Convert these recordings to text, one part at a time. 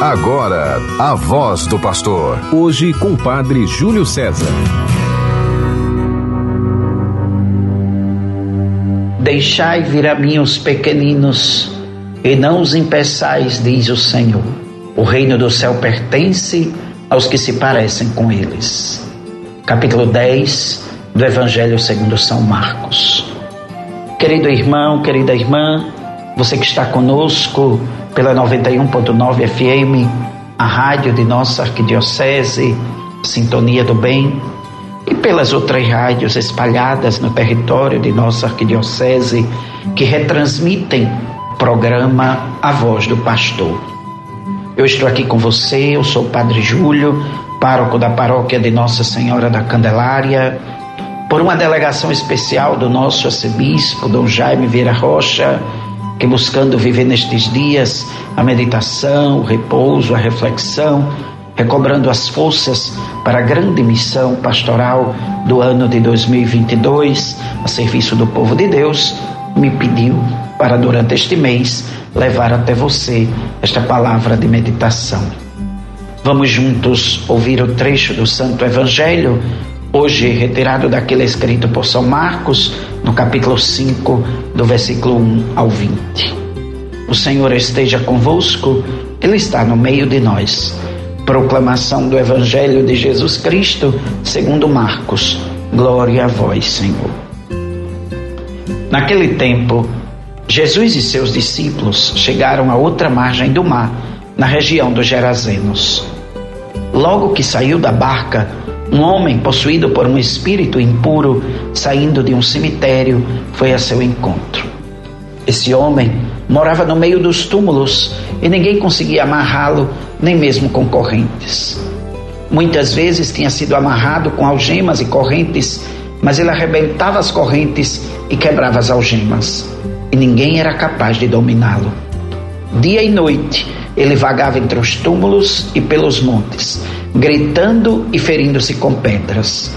Agora, a voz do pastor. Hoje com o padre Júlio César. Deixai vir a mim os pequeninos, e não os impeçais, diz o Senhor. O reino do céu pertence aos que se parecem com eles. Capítulo 10 do Evangelho segundo São Marcos. Querido irmão, querida irmã, você que está conosco pela 91.9 FM, a rádio de nossa arquidiocese, Sintonia do Bem, e pelas outras rádios espalhadas no território de nossa arquidiocese que retransmitem o programa A Voz do Pastor. Eu estou aqui com você, eu sou o Padre Júlio, pároco da paróquia de Nossa Senhora da Candelária, por uma delegação especial do nosso arcebispo, Dom Jaime Vieira Rocha, que buscando viver nestes dias a meditação, o repouso, a reflexão, recobrando as forças para a grande missão pastoral do ano de 2022, a serviço do povo de Deus, me pediu para durante este mês levar até você esta palavra de meditação. Vamos juntos ouvir o trecho do Santo Evangelho hoje retirado daquele escrito por São Marcos, no capítulo 5, do versículo 1 ao 20. O Senhor esteja convosco, Ele está no meio de nós. Proclamação do Evangelho de Jesus Cristo, segundo Marcos. Glória a vós, Senhor. Naquele tempo, Jesus e seus discípulos chegaram à outra margem do mar, na região dos Gerazenos. Logo que saiu da barca, um homem possuído por um espírito impuro, saindo de um cemitério, foi a seu encontro. Esse homem morava no meio dos túmulos e ninguém conseguia amarrá-lo, nem mesmo com correntes. Muitas vezes tinha sido amarrado com algemas e correntes, mas ele arrebentava as correntes e quebrava as algemas, e ninguém era capaz de dominá-lo. Dia e noite ele vagava entre os túmulos e pelos montes, gritando e ferindo-se com pedras.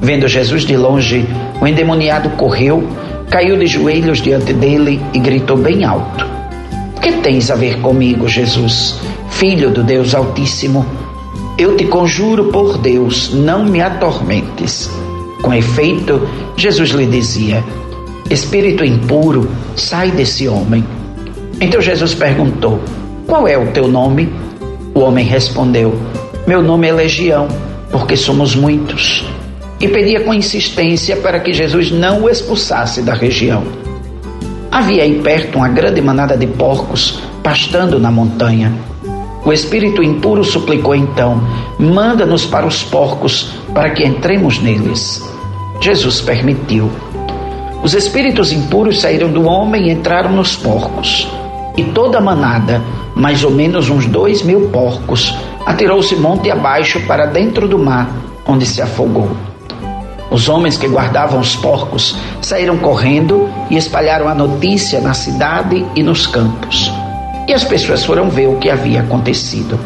Vendo Jesus de longe, o endemoniado correu, caiu de joelhos diante dele e gritou bem alto: Que tens a ver comigo, Jesus, filho do Deus Altíssimo? Eu te conjuro por Deus, não me atormentes. Com efeito, Jesus lhe dizia: Espírito impuro, sai desse homem. Então Jesus perguntou: Qual é o teu nome? O homem respondeu: meu nome é Legião, porque somos muitos. E pedia com insistência para que Jesus não o expulsasse da região. Havia aí perto uma grande manada de porcos pastando na montanha. O espírito impuro suplicou então: Manda-nos para os porcos, para que entremos neles. Jesus permitiu. Os espíritos impuros saíram do homem e entraram nos porcos. E toda a manada, mais ou menos uns dois mil porcos, atirou-se monte abaixo para dentro do mar, onde se afogou. Os homens que guardavam os porcos saíram correndo e espalharam a notícia na cidade e nos campos. E as pessoas foram ver o que havia acontecido.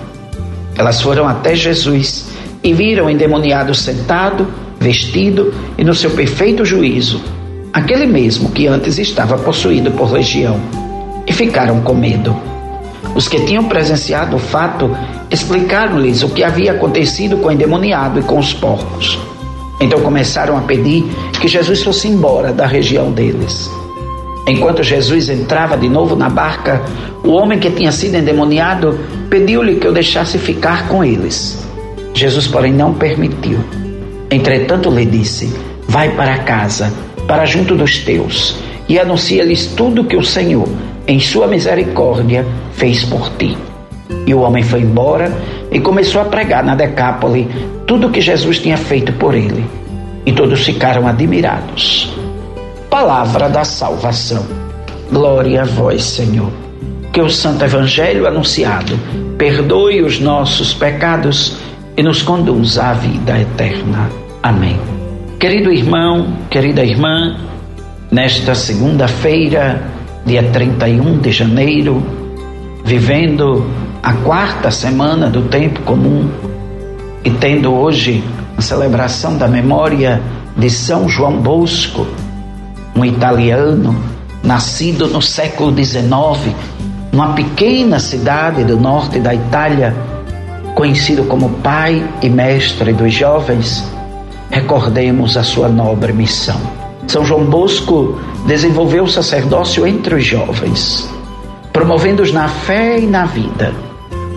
Elas foram até Jesus e viram o endemoniado sentado, vestido e no seu perfeito juízo, aquele mesmo que antes estava possuído por legião, e ficaram com medo. Os que tinham presenciado o fato explicaram-lhes o que havia acontecido com o endemoniado e com os porcos. Então começaram a pedir que Jesus fosse embora da região deles. Enquanto Jesus entrava de novo na barca, o homem que tinha sido endemoniado pediu-lhe que o deixasse ficar com eles. Jesus, porém, não permitiu. Entretanto, lhe disse: Vai para casa, para junto dos teus, e anuncia-lhes tudo que o Senhor, em sua misericórdia, fez por ti. E o homem foi embora e começou a pregar na Decápole tudo o que Jesus tinha feito por ele. E todos ficaram admirados. Palavra da salvação. Glória a vós, Senhor. Que o Santo Evangelho anunciado perdoe os nossos pecados e nos conduza à vida eterna. Amém. Querido irmão, querida irmã, nesta segunda-feira, dia 31 de janeiro, vivendo a quarta semana do tempo comum e tendo hoje a celebração da memória de São João Bosco, um italiano nascido no século XIX, numa pequena cidade do norte da Itália, conhecido como pai e mestre dos jovens, recordemos a sua nobre missão. São João Bosco desenvolveu o sacerdócio entre os jovens, promovendo-os na fé e na vida,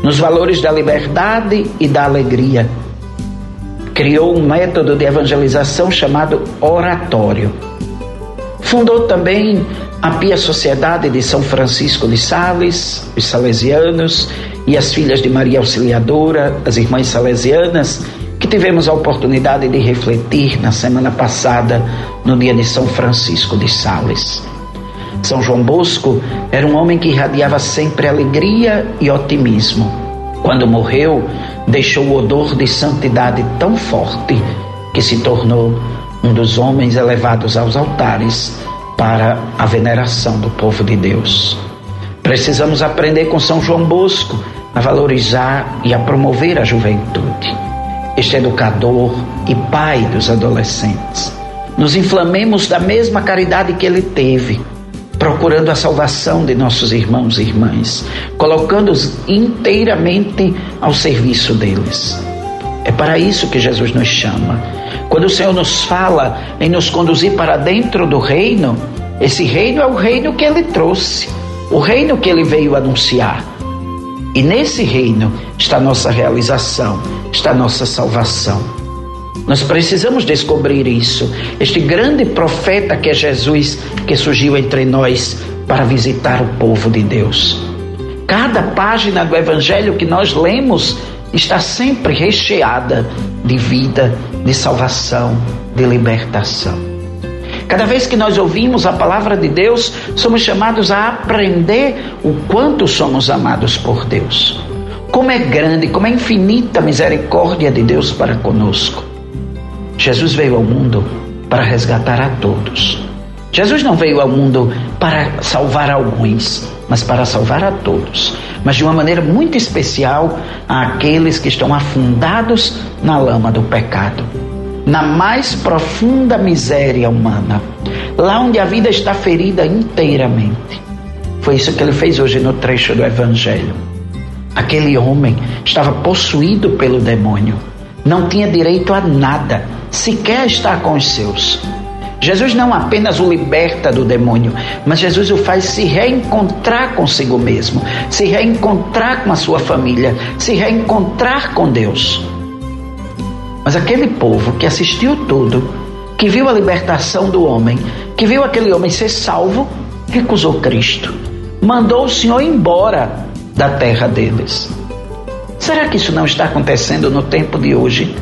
nos valores da liberdade e da alegria. Criou um método de evangelização chamado oratório. Fundou também a Pia Sociedade de São Francisco de Sales, os salesianos e as filhas de Maria Auxiliadora, as irmãs salesianas, que tivemos a oportunidade de refletir na semana passada, no dia de São Francisco de Sales. São João Bosco era um homem que irradiava sempre alegria e otimismo. Quando morreu, deixou o odor de santidade tão forte que se tornou um dos homens elevados aos altares para a veneração do povo de Deus. Precisamos aprender com São João Bosco a valorizar e a promover a juventude. Este educador e pai dos adolescentes. Nos inflamemos da mesma caridade que ele teve, procurando a salvação de nossos irmãos e irmãs, colocando-os inteiramente ao serviço deles. É para isso que Jesus nos chama. Quando o Senhor nos fala em nos conduzir para dentro do reino, esse reino é o reino que ele trouxe, o reino que ele veio anunciar. E nesse reino está nossa realização, está nossa salvação. Nós precisamos descobrir isso. Este grande profeta que é Jesus, que surgiu entre nós para visitar o povo de Deus. Cada página do Evangelho que nós lemos está sempre recheada de vida, de salvação, de libertação. Cada vez que nós ouvimos a palavra de Deus, somos chamados a aprender o quanto somos amados por Deus. Como é grande, como é infinita a misericórdia de Deus para conosco. Jesus veio ao mundo para resgatar a todos. Jesus não veio ao mundo para salvar alguns, mas para salvar a todos. Mas de uma maneira muito especial àqueles que estão afundados na lama do pecado, na mais profunda miséria humana, lá onde a vida está ferida inteiramente. Foi isso que ele fez hoje no trecho do Evangelho. Aquele homem estava possuído pelo demônio, não tinha direito a nada, sequer estar com os seus. Jesus não apenas o liberta do demônio, mas Jesus o faz se reencontrar consigo mesmo, se reencontrar com a sua família, se reencontrar com Deus. Mas aquele povo que assistiu tudo, que viu a libertação do homem, que viu aquele homem ser salvo, recusou Cristo, mandou o Senhor embora da terra deles. Será que isso não está acontecendo no tempo de hoje?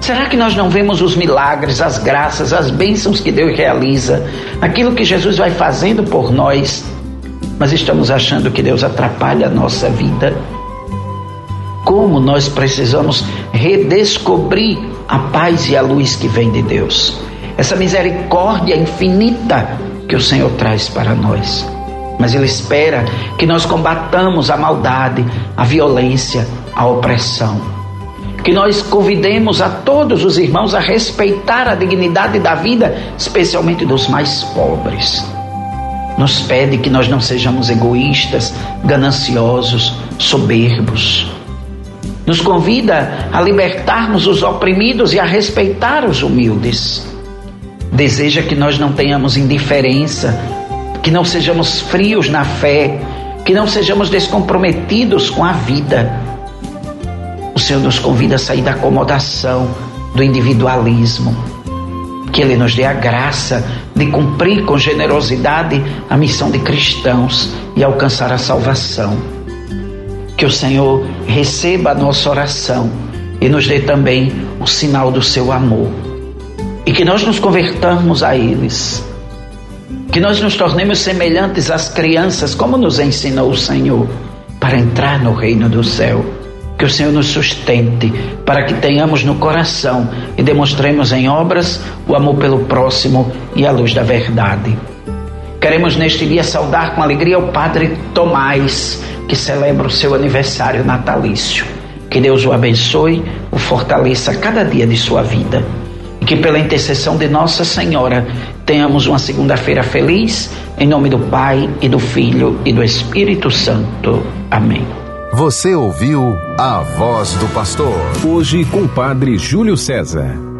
Será que nós não vemos os milagres, as graças, as bênçãos que Deus realiza, aquilo que Jesus vai fazendo por nós, mas estamos achando que Deus atrapalha a nossa vida? Como nós precisamos redescobrir a paz e a luz que vem de Deus, essa misericórdia infinita que o Senhor traz para nós. Mas Ele espera que nós combatamos a maldade, a violência, a opressão que nós convidemos a todos os irmãos a respeitar a dignidade da vida, especialmente dos mais pobres. Nos pede que nós não sejamos egoístas, gananciosos, soberbos. Nos convida a libertarmos os oprimidos e a respeitar os humildes. Deseja que nós não tenhamos indiferença, que não sejamos frios na fé, que não sejamos descomprometidos com a vida o Senhor nos convida a sair da acomodação, do individualismo. Que Ele nos dê a graça de cumprir com generosidade a missão de cristãos e alcançar a salvação. Que o Senhor receba a nossa oração e nos dê também o sinal do seu amor. E que nós nos convertamos a eles. Que nós nos tornemos semelhantes às crianças, como nos ensinou o Senhor, para entrar no reino do céu. Que o Senhor nos sustente para que tenhamos no coração e demonstremos em obras o amor pelo próximo e a luz da verdade. Queremos neste dia saudar com alegria o Padre Tomás, que celebra o seu aniversário natalício. Que Deus o abençoe, o fortaleça cada dia de sua vida. E que pela intercessão de Nossa Senhora tenhamos uma segunda-feira feliz, Em nome do Pai e do Filho e do Espírito Santo. Amém. Você ouviu a voz do pastor. Hoje com o Padre Júlio César.